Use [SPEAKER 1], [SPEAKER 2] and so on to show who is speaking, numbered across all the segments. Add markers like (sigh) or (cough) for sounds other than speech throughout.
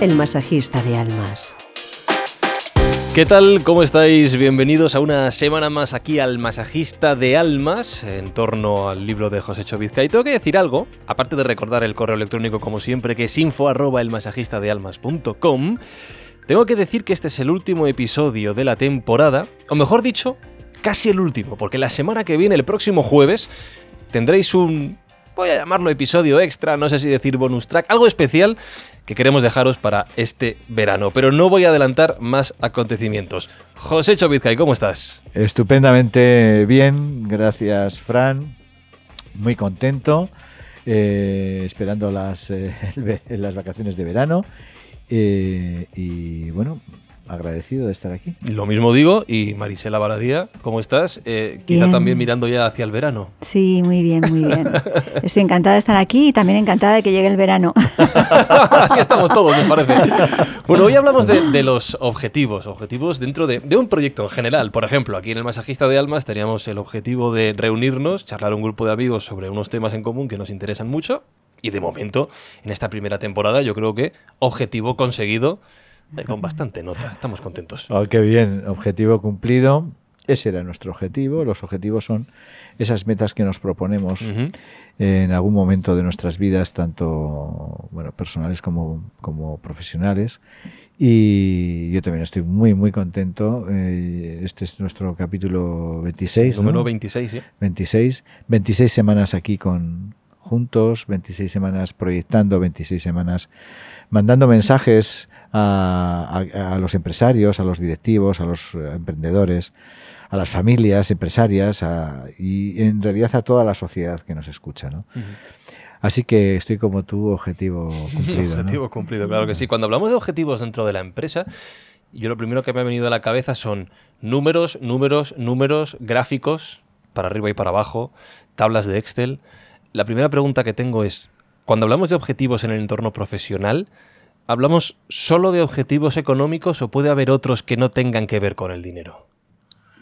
[SPEAKER 1] el masajista de almas.
[SPEAKER 2] ¿Qué tal? ¿Cómo estáis? Bienvenidos a una semana más aquí al Masajista de Almas, en torno al libro de José Chovizca. Y tengo que decir algo, aparte de recordar el correo electrónico como siempre, que es info arroba elmasajistadealmas.com, tengo que decir que este es el último episodio de la temporada, o mejor dicho, casi el último, porque la semana que viene, el próximo jueves, tendréis un, voy a llamarlo episodio extra, no sé si decir bonus track, algo especial que queremos dejaros para este verano. Pero no voy a adelantar más acontecimientos. José Chovizcay, ¿cómo estás?
[SPEAKER 3] Estupendamente bien, gracias Fran. Muy contento, eh, esperando las, eh, (laughs) las vacaciones de verano. Eh, y bueno, agradecido de estar aquí.
[SPEAKER 2] Lo mismo digo, y Marisela Baradía, ¿cómo estás? Eh, quizá también mirando ya hacia el verano.
[SPEAKER 4] Sí, muy bien, muy bien. (laughs) Estoy encantada de estar aquí y también encantada de que llegue el verano. (laughs)
[SPEAKER 2] Así estamos todos, me parece. Bueno, hoy hablamos de, los objetivos, objetivos dentro de, de, un proyecto en general. Por ejemplo, aquí en el Masajista de Almas teníamos el objetivo de reunirnos, charlar un grupo de amigos sobre unos temas en común que nos interesan mucho. Y de momento, en esta primera temporada, yo creo que objetivo conseguido eh, con bastante nota. Estamos contentos.
[SPEAKER 3] Oh, qué bien, objetivo cumplido. Ese era nuestro objetivo. Los objetivos son esas metas que nos proponemos en algún momento de nuestras vidas, tanto bueno, personales como, como profesionales. Y yo también estoy muy, muy contento. Eh, este es nuestro capítulo 26.
[SPEAKER 2] Número 26, sí.
[SPEAKER 3] 26. 26 semanas aquí con juntos, 26 semanas proyectando, 26 semanas mandando mensajes a, los empresarios, a los directivos, a los eh, emprendedores, a las familias empresarias y en realidad a toda la sociedad que nos escucha. Así que estoy como tú, objetivo (laughs) cumplido.
[SPEAKER 2] objetivo cumplido, claro que sí. Cuando hablamos de objetivos dentro de la empresa, yo lo primero que me ha venido a la cabeza son números, números, números, gráficos, para arriba y para abajo, tablas de Excel. La primera pregunta que tengo es, cuando hablamos de objetivos en el entorno profesional, ¿Hablamos solo de objetivos económicos o puede haber otros que no tengan que ver con el dinero?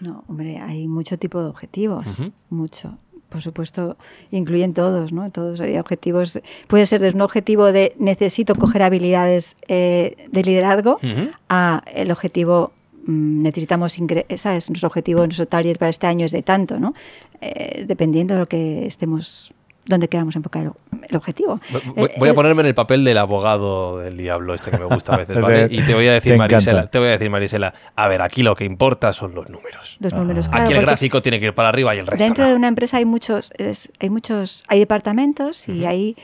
[SPEAKER 4] No, hombre, hay mucho tipo de objetivos, mucho. Por supuesto, incluyen todos, ¿no? Todos hay objetivos. Puede ser desde un objetivo de necesito coger habilidades eh, de liderazgo a el objetivo mm, necesitamos ¿sabes? Nuestro objetivo, nuestro target para este año es de tanto, ¿no? Eh, dependiendo de lo que estemos dónde queramos enfocar el objetivo.
[SPEAKER 2] Voy, a ponerme en el papel del abogado del diablo, este que me gusta a (laughs) veces, ¿vale? Y te voy a decir, Marisela, te voy a decir, Marisela, a ver, aquí lo que importa son los números.
[SPEAKER 4] Los números,
[SPEAKER 2] Aquí el gráfico tiene que ir para arriba y el resto.
[SPEAKER 4] Dentro de una empresa hay muchos, hay muchos, hay departamentos y hay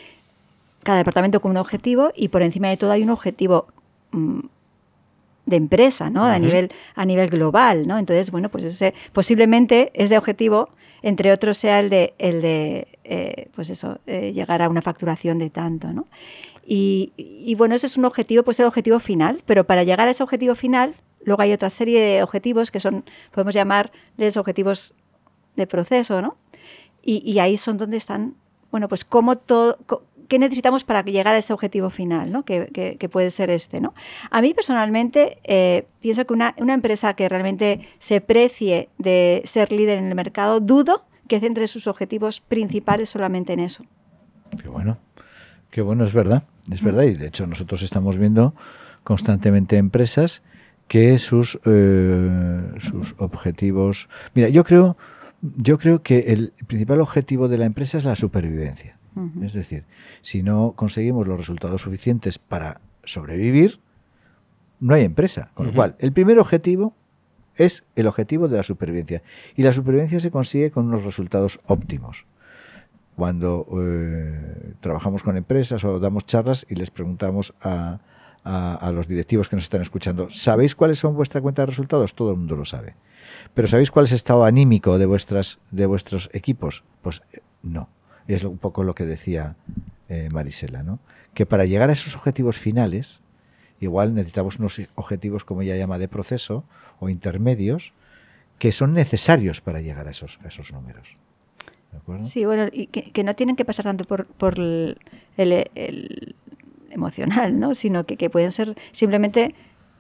[SPEAKER 4] cada departamento con un objetivo y por encima de todo hay un objetivo mm, de empresa, ¿no? a nivel a nivel global, ¿no? Entonces, bueno, pues ese posiblemente ese objetivo entre otros sea el de, el de eh, pues eso, eh, llegar a una facturación de tanto, ¿no? Y, bueno, ese es un objetivo, pues el objetivo final, pero para llegar a ese objetivo final, luego hay otra serie de objetivos que son, podemos llamarles objetivos de proceso, ¿no? Y, ahí son donde están, bueno, pues cómo todo, qué necesitamos para llegar a ese objetivo final, ¿no? que, puede ser este. ¿no? A mí personalmente eh, pienso que una, empresa que realmente se precie de ser líder en el mercado, dudo que centre sus objetivos principales solamente en eso.
[SPEAKER 3] Qué bueno, qué bueno, es verdad, es verdad. Y de hecho nosotros estamos viendo constantemente empresas que sus, eh, sus objetivos... Mira, yo creo, yo creo que el principal objetivo de la empresa es la supervivencia. Es decir, si no conseguimos los resultados suficientes para sobrevivir, no hay empresa. Con lo cual, el primer objetivo es el objetivo de la supervivencia. Y la supervivencia se consigue con unos resultados óptimos. Cuando eh, trabajamos con empresas o damos charlas y les preguntamos a, los directivos que nos están escuchando, ¿sabéis cuáles son vuestra cuenta de resultados? Todo el mundo lo sabe. Pero ¿sabéis cuál es el estado anímico de, vuestras, de vuestros equipos? Pues eh, no. Es un poco lo que decía eh, Marisela, ¿no? Que para llegar a esos objetivos finales, igual necesitamos unos objetivos, como ella llama, de proceso o intermedios, que son necesarios para llegar a esos, esos números.
[SPEAKER 4] Sí, bueno, y que, no tienen que pasar tanto por, por el, emocional, ¿no? sino que, pueden ser simplemente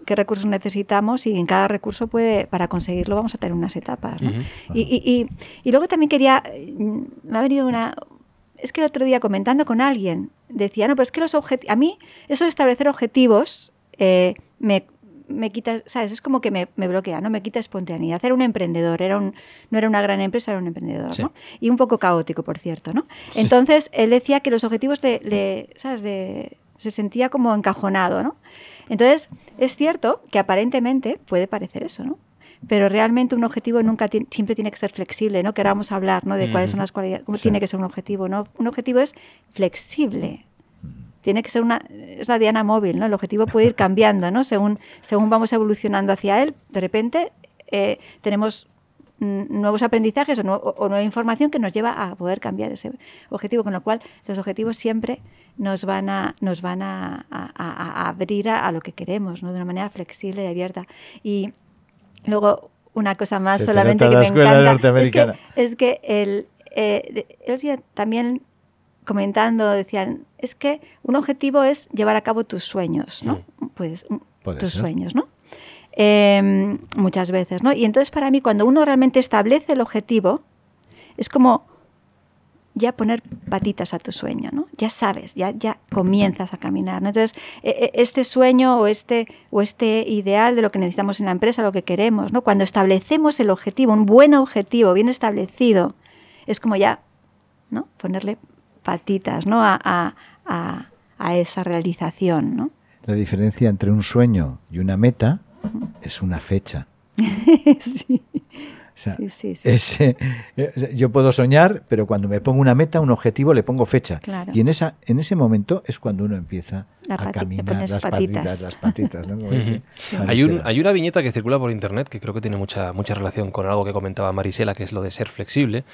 [SPEAKER 4] qué recursos necesitamos y en cada recurso puede para conseguirlo vamos a tener unas etapas. y, y, y, luego también quería, me ha venido una... Es que el otro día comentando con alguien decía, no, pues es que los objetivos, a mí eso de establecer objetivos eh, me, me quita, ¿sabes? Es como que me, me, bloquea, ¿no? Me quita espontaneidad. Era un emprendedor, era un, no era una gran empresa, era un emprendedor,
[SPEAKER 2] Sí.
[SPEAKER 4] ¿no? Y un poco caótico, por cierto, ¿no? Entonces, él decía que los objetivos le, le- ¿sabes? Le- se sentía como encajonado, ¿no? Entonces, es cierto que aparentemente puede parecer eso, ¿no? Pero realmente un objetivo nunca siempre tiene que ser flexible, ¿no? Queramos hablar, ¿no? De cuáles son las cualidades, cómo
[SPEAKER 3] Sí.
[SPEAKER 4] tiene que ser un objetivo, ¿no? Un objetivo es flexible. Tiene que ser una, es la diana móvil, ¿no? El objetivo puede ir cambiando, ¿no? Según, según vamos evolucionando hacia él, de repente eh, tenemos nuevos aprendizajes o, nue- o- nueva información que nos lleva a poder cambiar ese objetivo, con lo cual los objetivos siempre nos van a, nos van a, a- abrir a, a lo que queremos, ¿no? De una manera flexible y abierta. Y luego una cosa más
[SPEAKER 3] Se
[SPEAKER 4] solamente que me encanta es que, es que el, eh, el también comentando decían es que un objetivo es llevar a cabo tus sueños, ¿no? Pues mm, tus
[SPEAKER 3] ser.
[SPEAKER 4] sueños, ¿no? Eh, muchas veces, ¿no? Y entonces para mí cuando uno realmente establece el objetivo es como ya poner patitas a tu sueño, ¿no? Ya sabes, ya, ya comienzas a caminar, ¿no? Entonces, e- e- este sueño o este, o este ideal de lo que necesitamos en la empresa, lo que queremos, ¿no? Cuando establecemos el objetivo, un buen objetivo, bien establecido, es como ya, ¿no? Ponerle patitas, ¿no? A, a- a- a esa realización, ¿no?
[SPEAKER 3] La diferencia entre un sueño y una meta es una fecha. (laughs)
[SPEAKER 4] sí.
[SPEAKER 3] O sea,
[SPEAKER 4] Sí, sí, sí.
[SPEAKER 3] ese- eh, yo puedo soñar, pero cuando me pongo una meta, un objetivo, le pongo fecha.
[SPEAKER 4] Claro.
[SPEAKER 3] Y en esa, en ese momento es cuando uno empieza
[SPEAKER 4] La
[SPEAKER 3] a caminar las
[SPEAKER 4] patitas.
[SPEAKER 3] patitas, las patitas. (laughs)
[SPEAKER 2] Hay, un-
[SPEAKER 3] Marisela.
[SPEAKER 2] hay una viñeta que circula por internet que creo que tiene mucha, mucha relación con algo que comentaba Marisela, que es lo de ser flexible,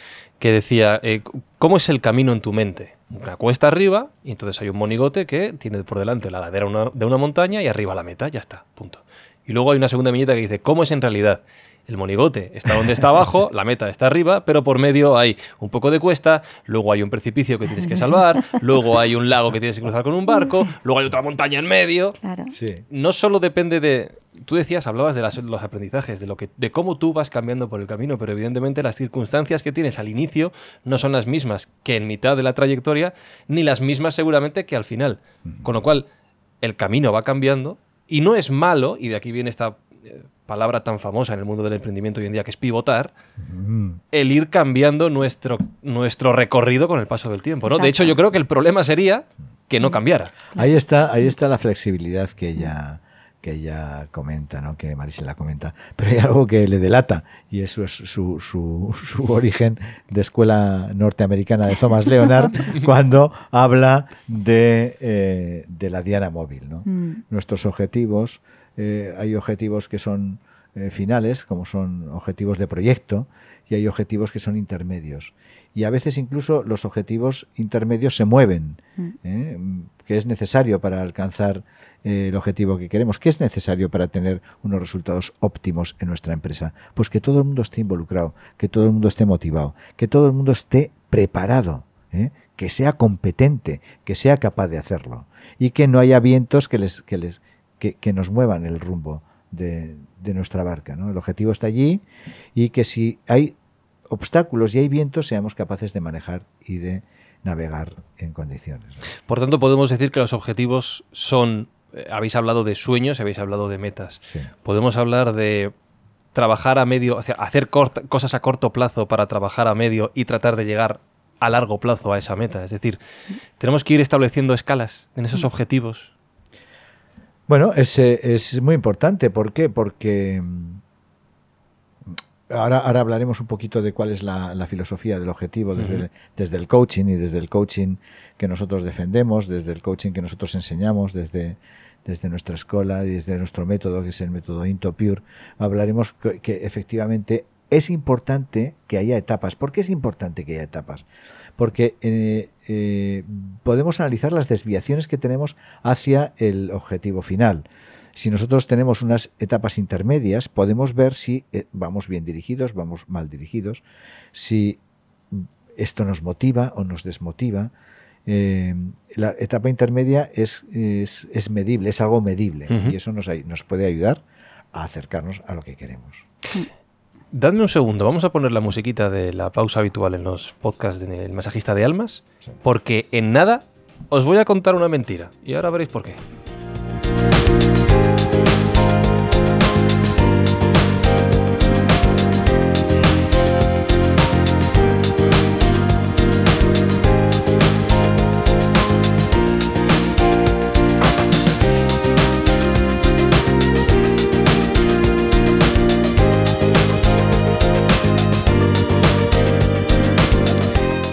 [SPEAKER 2] que decía, eh, ¿cómo es el camino en tu mente? Una cuesta arriba y entonces hay un monigote que tiene por delante la ladera una- de una montaña y arriba la meta, ya está, punto. Y luego hay una segunda viñeta que dice, ¿cómo es en realidad? El monigote está donde está abajo, la meta está arriba, pero por medio hay un poco de cuesta, luego hay un precipicio que tienes que salvar, luego hay un lago que tienes que cruzar con un barco, luego hay otra montaña en medio,
[SPEAKER 4] Claro.
[SPEAKER 3] Sí.
[SPEAKER 2] no solo depende de. Tú decías, hablabas de las- los aprendizajes, de, lo que, de cómo tú vas cambiando por el camino, pero evidentemente las circunstancias que tienes al inicio no son las mismas que en mitad de la trayectoria, ni las mismas seguramente que al final. Con lo cual, el camino va cambiando y no es malo, y de aquí viene esta palabra tan famosa en el mundo del emprendimiento hoy en día, que es pivotar,
[SPEAKER 3] Mm.
[SPEAKER 2] el ir cambiando nuestro, nuestro recorrido con el paso del tiempo. ¿no? De hecho, yo creo que el problema sería que no cambiara.
[SPEAKER 3] Ahí está, ahí está la flexibilidad que ella, que ella comenta, ¿no? que Marisela comenta. Pero hay algo que le delata, y eso es su, su, su origen de escuela norteamericana de Thomas Leonard, (laughs) cuando habla de, eh, de la diana móvil. ¿no?
[SPEAKER 4] Mm.
[SPEAKER 3] Nuestros objetivos, eh, hay objetivos que son eh, finales, como son objetivos de proyecto, y hay objetivos que son intermedios. Y a veces incluso los objetivos intermedios se mueven,
[SPEAKER 4] Mm.
[SPEAKER 3] ¿eh? Que es necesario para alcanzar el objetivo que queremos. ¿Qué es necesario para tener unos resultados óptimos en nuestra empresa? Pues que todo el mundo esté involucrado, que todo el mundo esté motivado, que todo el mundo esté preparado, ¿eh? que sea competente, que sea capaz de hacerlo y que no haya vientos que les que les que, que nos muevan el rumbo de, de nuestra barca. ¿no? El objetivo está allí y que si hay obstáculos y hay vientos seamos capaces de manejar y de navegar en condiciones. ¿no?
[SPEAKER 2] Por tanto, podemos decir que los objetivos son. eh, habéis hablado de sueños, habéis hablado de metas.
[SPEAKER 3] Sí.
[SPEAKER 2] Podemos hablar de trabajar a medio, o sea, hacer corta- cosas a corto plazo para trabajar a medio y tratar de llegar a largo plazo a esa meta. Es decir, tenemos que ir estableciendo escalas en esos objetivos.
[SPEAKER 3] Bueno, es, eh, es muy importante. ¿Por qué? Porque mm, ahora, ahora hablaremos un poquito de cuál es la, la filosofía del objetivo desde, el, desde el coaching y desde el coaching que nosotros defendemos, desde el coaching que nosotros enseñamos, desde, desde nuestra escuela y desde nuestro método, que es el método IntoPure. Hablaremos que, que efectivamente es importante que haya etapas. ¿Por qué es importante que haya etapas? Porque eh, eh, podemos analizar las desviaciones que tenemos hacia el objetivo final. Si nosotros tenemos unas etapas intermedias, podemos ver si eh, vamos bien dirigidos, vamos mal dirigidos, si esto nos motiva o nos desmotiva. Eh, la etapa intermedia es, es, es medible, es algo medible y eso nos, nos puede ayudar a acercarnos a lo que queremos.
[SPEAKER 2] Dadme un segundo, vamos a poner la musiquita de la pausa habitual en los podcasts del masajista de almas,
[SPEAKER 3] Sí.
[SPEAKER 2] porque en nada os voy a contar una mentira y ahora veréis por qué.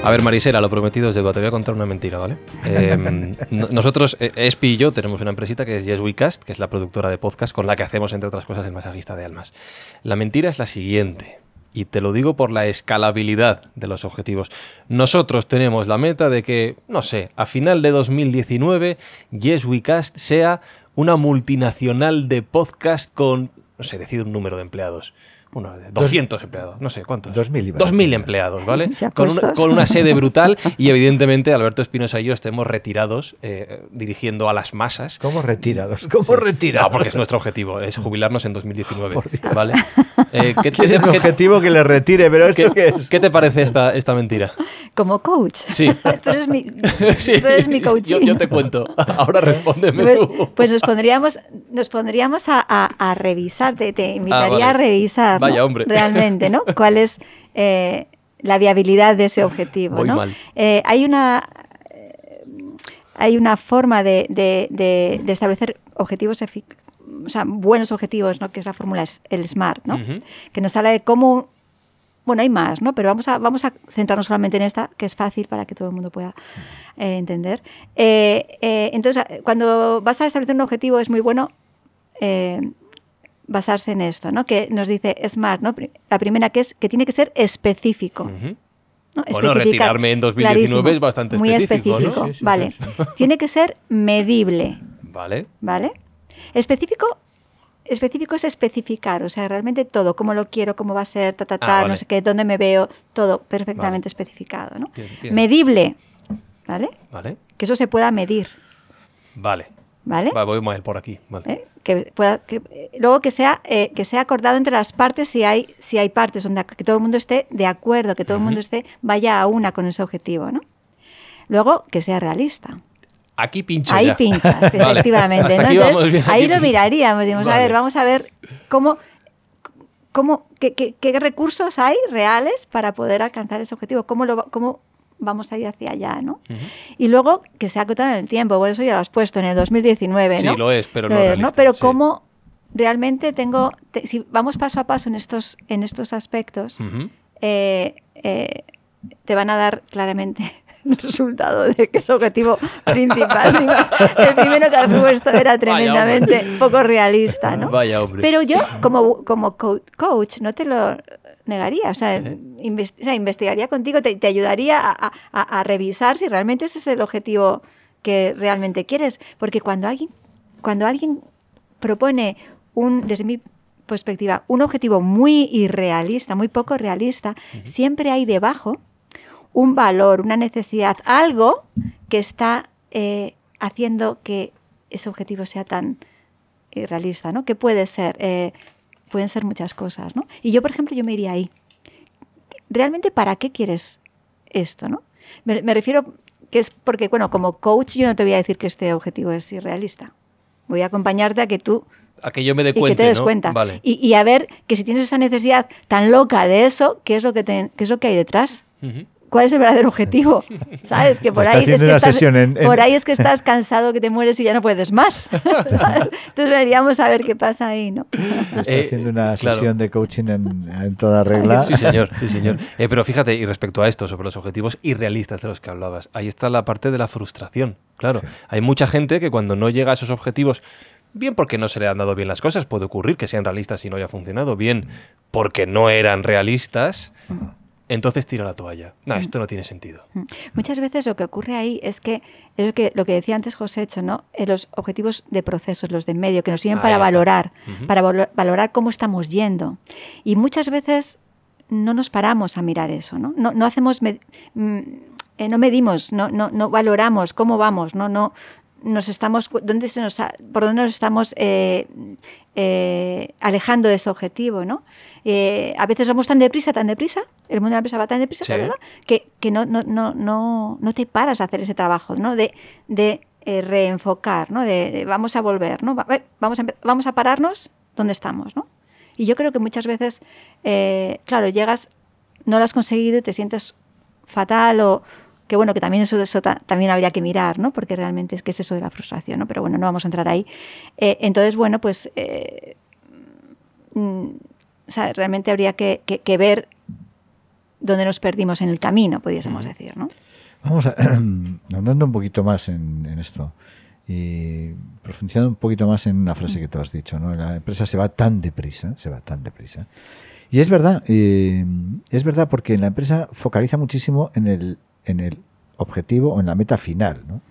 [SPEAKER 2] A ver, Marisela, lo prometido es deuda. Te voy a contar una mentira, ¿vale? Eh, (laughs) no- nosotros, eh, Espi y yo, tenemos una empresita que es Yes We Cast, que es la productora de podcast con la que hacemos, entre otras cosas, el masajista de almas. La mentira es la siguiente, y te lo digo por la escalabilidad de los objetivos. Nosotros tenemos la meta de que, no sé, a final de 2019, Yes We Cast sea una multinacional de podcast con, no sé, decir un número de empleados. Bueno, 200 empleados, no sé cuántos.
[SPEAKER 3] 2000 iba a
[SPEAKER 2] 2000
[SPEAKER 3] decir.
[SPEAKER 2] empleados, ¿vale? (laughs) Con una, con una sede (laughs) brutal y evidentemente Alberto Espinosa y yo estemos retirados eh, dirigiendo a las masas.
[SPEAKER 3] ¿Cómo retirados? ¿Cómo
[SPEAKER 2] Sí.
[SPEAKER 3] retirados?
[SPEAKER 2] No, porque es nuestro objetivo, es jubilarnos en 2019, ¿vale? (laughs) Eh, ¿qué, (laughs)
[SPEAKER 3] Tiene
[SPEAKER 2] qué-
[SPEAKER 3] un objetivo que le retire, pero ¿esto
[SPEAKER 2] qué-
[SPEAKER 3] qué es?
[SPEAKER 2] qué te parece esta, esta mentira?
[SPEAKER 4] Como coach.
[SPEAKER 2] Sí. (laughs)
[SPEAKER 4] tú, eres mi, (laughs)
[SPEAKER 2] Sí,
[SPEAKER 4] tú eres mi coaching.
[SPEAKER 2] Yo, yo te cuento. Ahora respóndeme
[SPEAKER 4] Pues,
[SPEAKER 2] tú.
[SPEAKER 4] pues nos pondríamos, nos pondríamos a, a- a revisar, te, te invitaría
[SPEAKER 2] vale.
[SPEAKER 4] a revisar ¿no?
[SPEAKER 2] Vaya, hombre.
[SPEAKER 4] realmente, ¿no? ¿Cuál es eh, la viabilidad de ese objetivo?
[SPEAKER 2] Muy
[SPEAKER 4] ¿no?
[SPEAKER 2] mal.
[SPEAKER 4] Eh, hay una hay una forma de, de- de- de establecer objetivos efic- o sea, buenos objetivos, ¿no? que es la fórmula el SMART, ¿no? Que nos habla de cómo bueno, hay más, ¿no? Pero vamos a, vamos a centrarnos solamente en esta, que es fácil para que todo el mundo pueda eh, entender. Eh, eh, entonces, cuando vas a establecer un objetivo, es muy bueno basarse en esto, ¿no? Que nos dice SMART, ¿no? La primera que es que tiene que ser específico.
[SPEAKER 2] Bueno, retirarme en 2019
[SPEAKER 4] Clarísimo.
[SPEAKER 2] es bastante
[SPEAKER 4] Muy
[SPEAKER 2] específico, ¿no?
[SPEAKER 4] específico,
[SPEAKER 3] Sí, sí,
[SPEAKER 4] vale.
[SPEAKER 3] sí,
[SPEAKER 4] Tiene que ser medible,
[SPEAKER 2] Vale.
[SPEAKER 4] ¿vale? Específico específico es especificar, o sea, realmente todo, cómo lo quiero, cómo va a ser, ta, ta,
[SPEAKER 2] Ah,
[SPEAKER 4] ta,
[SPEAKER 2] vale.
[SPEAKER 4] no sé qué, dónde me veo, todo
[SPEAKER 2] Vale.
[SPEAKER 4] perfectamente especificado, ¿no?
[SPEAKER 2] Bien, bien.
[SPEAKER 4] Medible, ¿vale?
[SPEAKER 2] Vale.
[SPEAKER 4] Que eso se pueda medir,
[SPEAKER 2] Vale.
[SPEAKER 4] ¿vale?
[SPEAKER 2] Va, voy mal por aquí. Vale.
[SPEAKER 4] ¿Eh? Que pueda, que, luego que sea, eh, que sea acordado entre las partes si hay, si hay partes, donde que todo el mundo esté de acuerdo, que todo el mundo esté, vaya a una con ese objetivo, ¿no? Luego, que sea realista.
[SPEAKER 2] Aquí pincho
[SPEAKER 4] Ahí
[SPEAKER 2] ya.
[SPEAKER 4] pinchas, (laughs) efectivamente. ¿no? Entonces,
[SPEAKER 2] bien,
[SPEAKER 4] ahí lo miraríamos. Digamos, a ver, vamos a ver cómo, cómo qué, qué- qué recursos hay reales para poder alcanzar ese objetivo, cómo, lo, va- cómo vamos a ir hacia allá, ¿no? Y luego que sea acotado en el tiempo, por eso ya lo has puesto en el 2019, ¿no?
[SPEAKER 2] Sí, lo es, pero no
[SPEAKER 4] Lo es,
[SPEAKER 2] realista,
[SPEAKER 4] Pero
[SPEAKER 2] sí.
[SPEAKER 4] cómo realmente tengo, te- si vamos paso a paso en estos, en estos aspectos, eh, eh, te van a dar claramente (laughs) el resultado de que es objetivo principal. El primero que has puesto era tremendamente poco realista, ¿no?
[SPEAKER 2] Vaya hombre.
[SPEAKER 4] Pero yo, como, como co- coach, no te lo negaría. O sea, inves- o sea, investigaría contigo, te, te ayudaría a, a- a revisar si realmente ese es el objetivo que realmente quieres. Porque cuando alguien, cuando alguien propone un, desde mi perspectiva, un objetivo muy irrealista, muy poco realista, siempre hay debajo un valor, una necesidad, algo que está eh, haciendo que ese objetivo sea tan irrealista, ¿no? Que puede ser, eh, pueden ser muchas cosas, ¿no? Y yo, por ejemplo, yo me iría ahí. ¿Realmente para qué quieres esto, no? Me, me refiero que es porque, bueno, como coach yo no te voy a decir que este objetivo es irrealista. Voy a acompañarte a que tú
[SPEAKER 2] A que yo me dé
[SPEAKER 4] y que
[SPEAKER 2] cuenta.
[SPEAKER 4] te des
[SPEAKER 2] ¿no?
[SPEAKER 4] cuenta.
[SPEAKER 2] Vale.
[SPEAKER 4] Y, y a ver que si tienes esa necesidad tan loca de eso, ¿qué es lo que, te- qué es lo que hay detrás?
[SPEAKER 2] Ujú.
[SPEAKER 4] ¿Cuál es el verdadero objetivo? (laughs) ¿Sabes? Que por ahí, es que estás,
[SPEAKER 3] en- en-
[SPEAKER 4] por ahí es que estás cansado, que te mueres y ya no puedes más. (laughs) ¿sabes? Entonces veríamos a ver qué pasa ahí, ¿no?
[SPEAKER 3] Está
[SPEAKER 2] Eh,
[SPEAKER 3] haciendo una
[SPEAKER 2] claro.
[SPEAKER 3] sesión de coaching en, en toda regla.
[SPEAKER 2] Sí, señor, sí, señor. (laughs) Eh, pero fíjate, y respecto a esto, sobre los objetivos irrealistas de los que hablabas, ahí está la parte de la frustración. Claro, hay mucha gente que cuando no llega a esos objetivos, bien porque no se le han dado bien las cosas, puede ocurrir que sean realistas y no haya funcionado, bien porque no eran realistas, entonces tira la toalla. No, esto no tiene sentido.
[SPEAKER 4] Mm. Muchas veces lo que ocurre ahí es que, es lo que, lo que decía antes José Hecho, ¿no? Eh, los objetivos de procesos, los de medio, que nos sirven
[SPEAKER 2] Ahí
[SPEAKER 4] para valorar, para valo- valorar cómo estamos yendo. Y muchas veces no nos paramos a mirar eso, ¿no? No, no hacemos, med- mm, eh, no medimos, no, no, no valoramos cómo vamos, no, no, nos estamos, dónde se nos, por dónde nos estamos eh, eh, alejando de ese objetivo, ¿no? Eh, a veces vamos tan deprisa, tan deprisa, el mundo de la empresa va tan deprisa,
[SPEAKER 2] Sí.
[SPEAKER 4] ¿verdad? que, que no, no, no, no, no te paras a hacer ese trabajo, ¿no? De, de eh, reenfocar, ¿no? De, de vamos a volver, ¿no? Eh, Vamos a, vamos a pararnos donde estamos, ¿no? Y yo creo que muchas veces, eh, claro, llegas, no lo has conseguido y te sientes fatal o que bueno, que también eso, eso ta- también habría que mirar, ¿no? Porque realmente es que es eso de la frustración, ¿no? Pero bueno, no vamos a entrar ahí. Eh, entonces, bueno, pues eh, mm, o sea, realmente habría que, que- que ver dónde nos perdimos en el camino, pudiésemos decir, ¿no?
[SPEAKER 3] Vamos a, (clears throat) andando un poquito más en, en esto y profundizando un poquito más en una frase que tú has dicho, ¿no? La empresa se va tan deprisa, se va tan deprisa. Y es verdad, eh, es verdad porque la empresa focaliza muchísimo en el, en el objetivo o en la meta final, ¿no?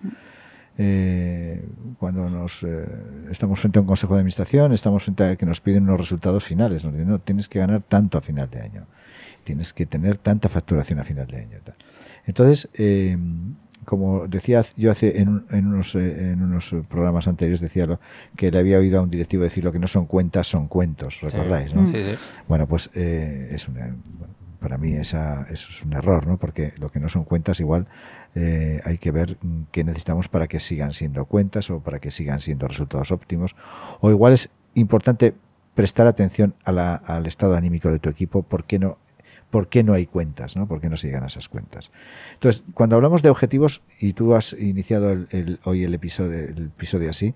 [SPEAKER 3] Eh, cuando nos eh, estamos frente a un consejo de administración, estamos frente a que nos piden unos resultados finales, nos dicen, no, tienes que ganar tanto a final de año, tienes que tener tanta facturación a final de año. tal. Entonces, eh, como decía yo hace en, un- en unos, eh, en unos programas anteriores, decía lo, que le había oído a un directivo decir lo que no son cuentas son cuentos, ¿recordáis? ¿no?
[SPEAKER 2] Sí, sí.
[SPEAKER 3] Bueno, pues eh, es una, para mí esa, eso es un error, ¿no? Porque lo que no son cuentas igual eh, hay que ver mm, qué necesitamos para que sigan siendo cuentas o para que sigan siendo resultados óptimos. O igual es importante prestar atención a la- al estado anímico de tu equipo, ¿por qué no? ¿Por qué no hay cuentas? ¿no? ¿Por qué no se llegan a esas cuentas? Entonces, cuando hablamos de objetivos, y tú has iniciado el- el- hoy el episodio, el episodio así,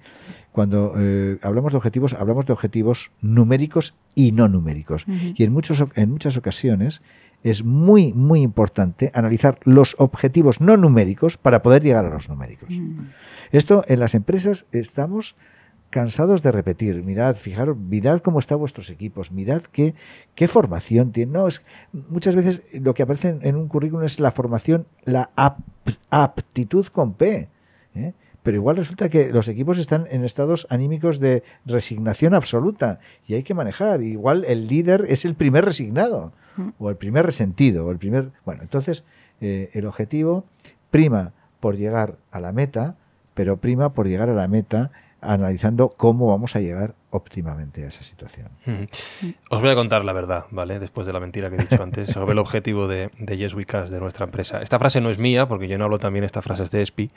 [SPEAKER 3] cuando eh, hablamos de objetivos, hablamos de objetivos numéricos y no numéricos. Y en, muchos, en muchas ocasiones es muy, muy importante analizar los objetivos no numéricos para poder llegar a los numéricos. Esto en las empresas estamos cansados de repetir. Mirad, fijaros, mirad cómo están vuestros equipos, mirad qué, qué formación tienen. No, es, muchas veces lo que aparece en, en un currículum es la formación, la ap- aptitud con P. ¿eh? Pero igual resulta que los equipos están en estados anímicos de resignación absoluta y hay que manejar. Igual el líder es el primer resignado o el primer resentido o el primer. Bueno, entonces eh, el objetivo prima por llegar a la meta, pero prima por llegar a la meta analizando cómo vamos a llegar óptimamente a esa situación.
[SPEAKER 2] Os voy a contar la verdad, ¿vale? Después de la mentira que he dicho antes, (laughs) sobre el objetivo de, de Yes We Cash, de nuestra empresa. Esta frase no es mía, porque yo no hablo también esta frase es de ESPI.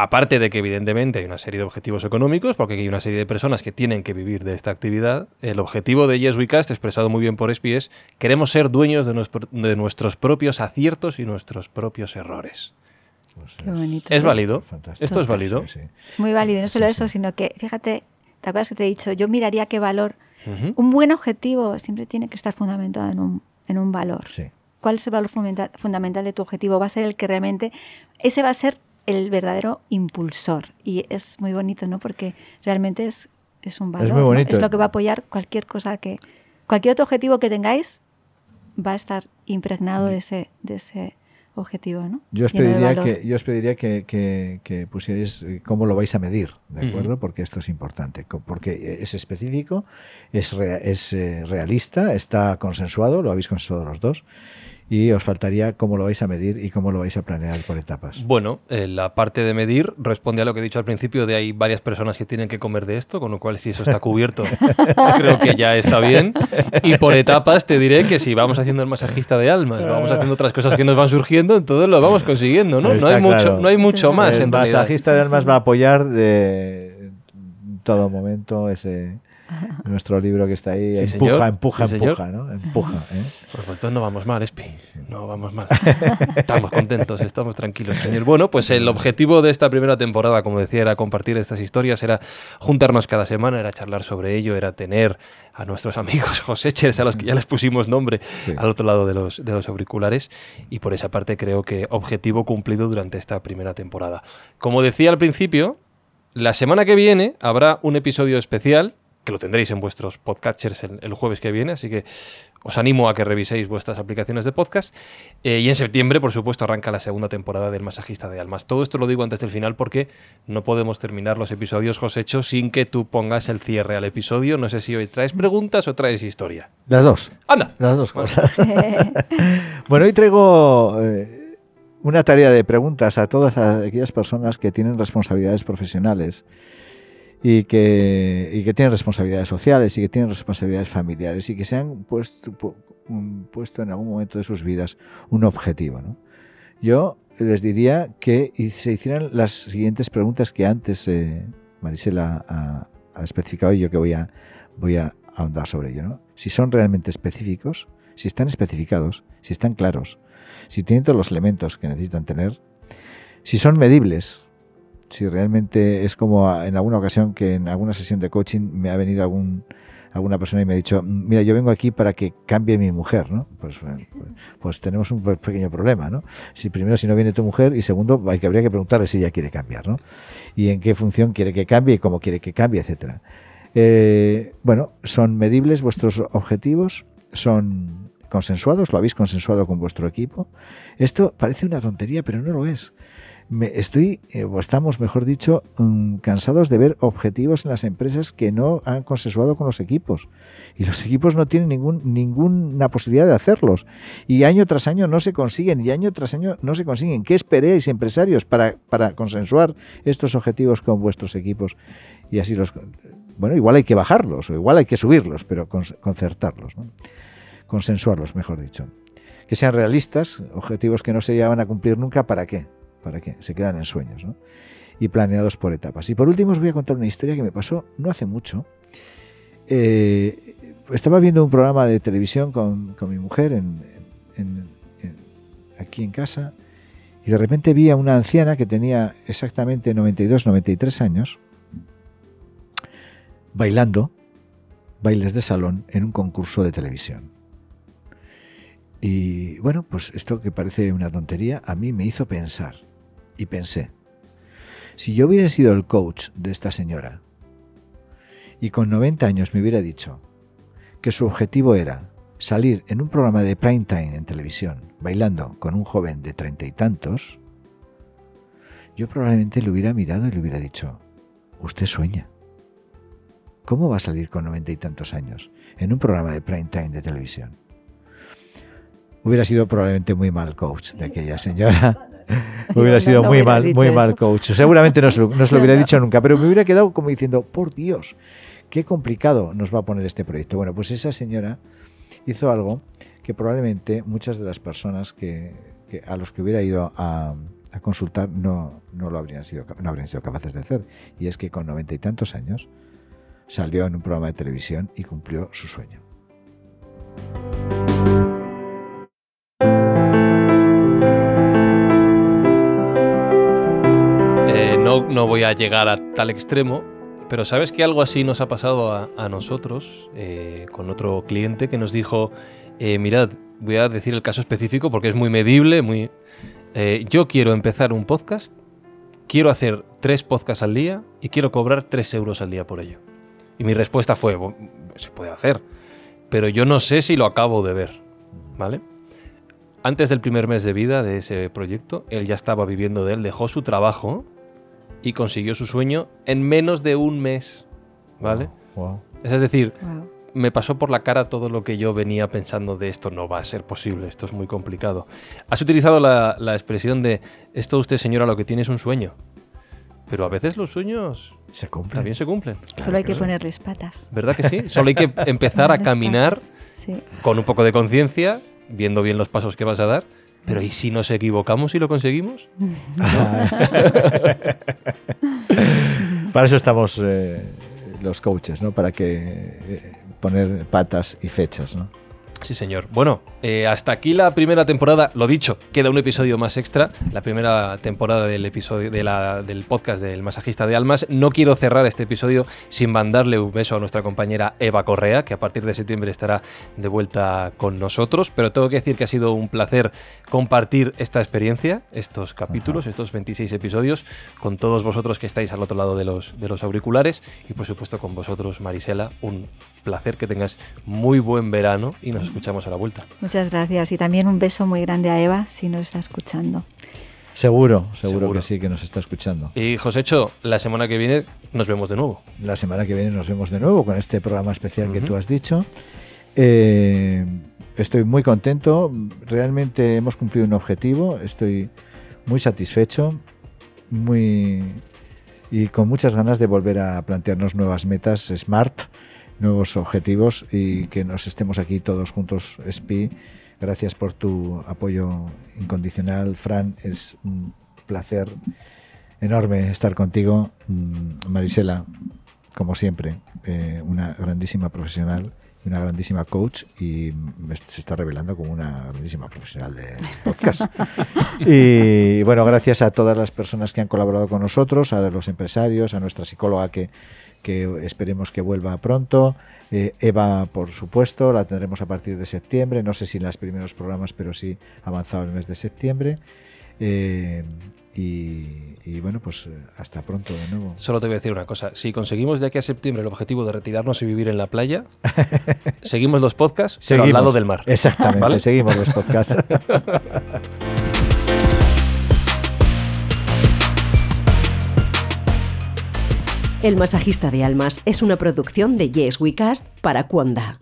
[SPEAKER 2] Aparte de que evidentemente hay una serie de objetivos económicos, porque hay una serie de personas que tienen que vivir de esta actividad, el objetivo de Yes We Cast, expresado muy bien por ESPI, es queremos ser dueños de, nuestro- de nuestros propios aciertos y nuestros propios errores.
[SPEAKER 3] Pues
[SPEAKER 4] Qué bonito.
[SPEAKER 2] ¿Es válido?
[SPEAKER 3] fantástico.
[SPEAKER 2] ¿Esto es válido?
[SPEAKER 3] Sí, sí.
[SPEAKER 4] Es muy válido, y no solo
[SPEAKER 3] Sí,
[SPEAKER 4] eso, sino que, fíjate, ¿te acuerdas que te he dicho? Yo miraría qué valor.
[SPEAKER 2] Ujú.
[SPEAKER 4] Un buen objetivo siempre tiene que estar fundamentado en un, en un valor.
[SPEAKER 3] Sí.
[SPEAKER 4] ¿Cuál es el valor fundamental, fundamental de tu objetivo? Va a ser el que realmente, ese va a ser el verdadero impulsor. Y es muy bonito, ¿no? Porque realmente es, es un valor.
[SPEAKER 3] muy
[SPEAKER 4] ¿no?
[SPEAKER 3] bonito.
[SPEAKER 4] Es lo que va a apoyar cualquier cosa que, cualquier otro objetivo que tengáis va a estar impregnado de ese, de ese objetivo, ¿no?
[SPEAKER 3] Yo os pediría, que, yo os pediría que, que- que pusierais eh, cómo lo vais a medir, ¿de acuerdo? Porque esto es importante, porque es específico, es, rea- es eh, realista, está consensuado, lo habéis consensuado los dos, y os faltaría cómo lo vais a medir y cómo lo vais a planear por etapas.
[SPEAKER 2] Bueno, eh, la parte de medir responde a lo que he dicho al principio de hay varias personas que tienen que comer de esto, con lo cual si eso está cubierto, (laughs) creo que ya está bien. Y por etapas te diré que si vamos haciendo el masajista de almas, vamos haciendo otras cosas que nos van surgiendo, entonces lo vamos consiguiendo, ¿no? No hay mucho, no hay mucho
[SPEAKER 4] Sí.
[SPEAKER 2] más
[SPEAKER 3] el
[SPEAKER 2] en realidad.
[SPEAKER 3] masajista de almas va a apoyar de en todo momento ese (laughs) nuestro libro que está ahí
[SPEAKER 2] Sí,
[SPEAKER 3] empuja,
[SPEAKER 2] señor.
[SPEAKER 3] empuja,
[SPEAKER 2] Sí, señor.
[SPEAKER 3] empuja, ¿no? Empuja, ¿eh?
[SPEAKER 2] Pues entonces no vamos mal, Espi. No vamos mal. (laughs) Estamos contentos, estamos tranquilos, señor. Bueno, pues el objetivo de esta primera temporada, como decía, era compartir estas historias, era juntarnos cada semana, era charlar sobre ello, era tener a nuestros amigos (laughs) Josechers, a los que ya les pusimos nombre,
[SPEAKER 3] Sí.
[SPEAKER 2] al otro lado de los, de los auriculares. Y por esa parte creo que objetivo cumplido durante esta primera temporada. Como decía al principio, la semana que viene habrá un episodio especial que lo tendréis en vuestros podcatchers el, el jueves que viene, así que os animo a que reviséis vuestras aplicaciones de podcast. Eh, y en septiembre, por supuesto, arranca la segunda temporada del Masajista de Almas. Todo esto lo digo antes del final porque no podemos terminar los episodios, Josecho, sin que tú pongas el cierre al episodio. No sé si hoy traes preguntas o traes historia.
[SPEAKER 3] Las dos.
[SPEAKER 2] ¡Anda!
[SPEAKER 3] Las dos cosas. (laughs) bueno, hoy traigo eh, una tarea de preguntas a todas aquellas personas que tienen responsabilidades profesionales y que, y que tienen responsabilidades sociales y que tienen responsabilidades familiares y que se han puesto, pu- un- puesto en algún momento de sus vidas un objetivo. ¿no? Yo les diría que se hicieran las siguientes preguntas que antes eh, Marisela ha, ha especificado y yo que voy a, voy a ahondar sobre ello. ¿no? Si son realmente específicos, si están especificados, si están claros, si tienen todos los elementos que necesitan tener, si son medibles, si realmente es como a- en alguna ocasión que en alguna sesión de coaching me ha venido algún alguna persona y me ha dicho, mira, yo vengo aquí para que cambie mi mujer, ¿no? Pues, bueno, pues, tenemos un pe- pequeño problema, ¿no? Si primero si no viene tu mujer y segundo hay que habría que preguntarle si ella quiere cambiar, ¿no? Y en qué función quiere que cambie y cómo quiere que cambie, etcétera. Eh, bueno, son medibles vuestros objetivos, son consensuados, lo habéis consensuado con vuestro equipo. Esto parece una tontería, pero no lo es. Me estoy, eh, o estamos, mejor dicho, mm, cansados de ver objetivos en las empresas que no han consensuado con los equipos. Y los equipos no tienen ningún, ninguna posibilidad de hacerlos. Y año tras año no se consiguen, y año tras año no se consiguen. ¿Qué esperéis, empresarios, para, consensuar estos objetivos con vuestros equipos? Y así los... Bueno, igual hay que bajarlos, o igual hay que subirlos, pero con- concertarlos, ¿no? consensuarlos, mejor dicho. Que sean realistas, objetivos que no se llevan a cumplir nunca, ¿para qué? ¿Para qué? Se quedan en sueños, ¿no? Y planeados por etapas. Y por último os voy a contar una historia que me pasó no hace mucho. Eh, estaba viendo un programa de televisión con, con mi mujer aquí en casa y de repente vi a una anciana que tenía exactamente 92, 93 años bailando bailes de salón en un concurso de televisión. Y bueno, pues esto que parece una tontería, a mí me hizo pensar. Y pensé, si yo hubiera sido el coach de esta señora y con 90 años me hubiera dicho que su objetivo era salir en un programa de prime time en televisión bailando con un joven de treinta y tantos, yo probablemente le hubiera mirado y le hubiera dicho, usted sueña. ¿Cómo va a salir con noventa y tantos años en un programa de prime time de televisión? Hubiera sido probablemente muy mal coach de aquella señora. (laughs) (laughs) hubiera sido
[SPEAKER 4] no
[SPEAKER 3] muy mal, muy mal coach. Seguramente no se lo, no se lo
[SPEAKER 4] No,
[SPEAKER 3] hubiera dicho (laughs) nunca, pero me hubiera quedado como diciendo, por Dios, qué complicado nos va a poner este proyecto. Bueno, pues esa señora hizo algo que probablemente muchas de las personas que, que a los que hubiera ido a, a consultar no, no lo habrían sido, no habrían sido capaces de hacer. Y es que con noventa y tantos años salió en un programa de televisión y cumplió su sueño.
[SPEAKER 2] No, voy a llegar a tal extremo, pero sabes que algo así nos ha pasado a, nosotros eh, con otro cliente que nos dijo, eh, mirad, voy a decir el caso específico porque es muy medible, muy... eh, yo quiero empezar un podcast, quiero hacer tres podcasts al día y quiero cobrar tres euros al día por ello. Y mi respuesta fue, "Bu- se puede hacer, pero yo no sé si lo acabo de ver, ¿vale? Antes del primer mes de vida de ese proyecto, él ya estaba viviendo de él, dejó su trabajo y consiguió su sueño en menos de un mes, ¿vale?
[SPEAKER 3] Wow.
[SPEAKER 2] Es decir,
[SPEAKER 4] Wow.
[SPEAKER 2] me pasó por la cara todo lo que yo venía pensando de esto no va a ser posible, esto es muy complicado. Has utilizado la, la expresión de esto usted señora lo que tiene es un sueño, pero a veces los sueños
[SPEAKER 3] Se cumple.
[SPEAKER 2] también se cumplen,
[SPEAKER 4] Solo hay que
[SPEAKER 3] sí.
[SPEAKER 4] ponerles patas.
[SPEAKER 2] ¿verdad que sí? Solo hay que (laughs) empezar a caminar.
[SPEAKER 4] Sí.
[SPEAKER 2] con un poco de conciencia, viendo bien los pasos que vas a dar, pero ¿y si nos equivocamos y lo conseguimos? (laughs) (laughs)
[SPEAKER 3] Para eso estamos eh, los coaches, ¿no? Para que eh, poner patas y fechas, ¿no?
[SPEAKER 2] Sí, señor. Bueno, eh, hasta aquí la primera temporada. Lo dicho, queda un episodio más extra. La primera temporada del episodio de la- del podcast del masajista de almas. No quiero cerrar este episodio sin mandarle un beso a nuestra compañera Eva Correa, que a partir de septiembre estará de vuelta con nosotros. Pero tengo que decir que ha sido un placer compartir esta experiencia, estos capítulos, estos 26 episodios, con todos vosotros que estáis al otro lado de los, de los auriculares y por supuesto con vosotros, Marisela. Un placer que tengas muy buen verano y nos escuchamos a la vuelta.
[SPEAKER 4] Muchas gracias. Y también un beso muy grande a Eva si nos está escuchando.
[SPEAKER 3] Seguro, seguro,
[SPEAKER 2] Seguro.
[SPEAKER 3] que sí, que nos está escuchando.
[SPEAKER 2] Y Josécho, la semana que viene nos vemos de nuevo.
[SPEAKER 3] La semana que viene nos vemos de nuevo con este programa especial que tú has dicho. Eh, estoy muy contento. Realmente hemos cumplido un objetivo. Estoy muy satisfecho, muy y con muchas ganas de volver a plantearnos nuevas metas smart, nuevos objetivos y que nos estemos aquí todos juntos, SPI. Gracias por tu apoyo incondicional, Fran. Es un placer enorme estar contigo. Mm, Marisela, como siempre, eh, una grandísima profesional una grandísima coach y se está revelando como una grandísima profesional de podcast. (laughs) y bueno, gracias a todas las personas que han colaborado con nosotros, a los empresarios, a nuestra psicóloga que, que esperemos que vuelva pronto. Eh, Eva, por supuesto, la tendremos a partir de septiembre. No sé si en los primeros programas, pero sí avanzado el mes de septiembre. Eh, y, bueno, pues eh, hasta pronto de nuevo.
[SPEAKER 2] Solo te voy a decir una cosa. Si conseguimos de aquí a septiembre el objetivo de retirarnos y vivir en la playa, (laughs) seguimos los podcasts, seguimos. al lado del mar.
[SPEAKER 3] Exactamente, seguimos los podcasts. (laughs)
[SPEAKER 1] El masajista de almas es una producción de Yes We Cast para Cuonda.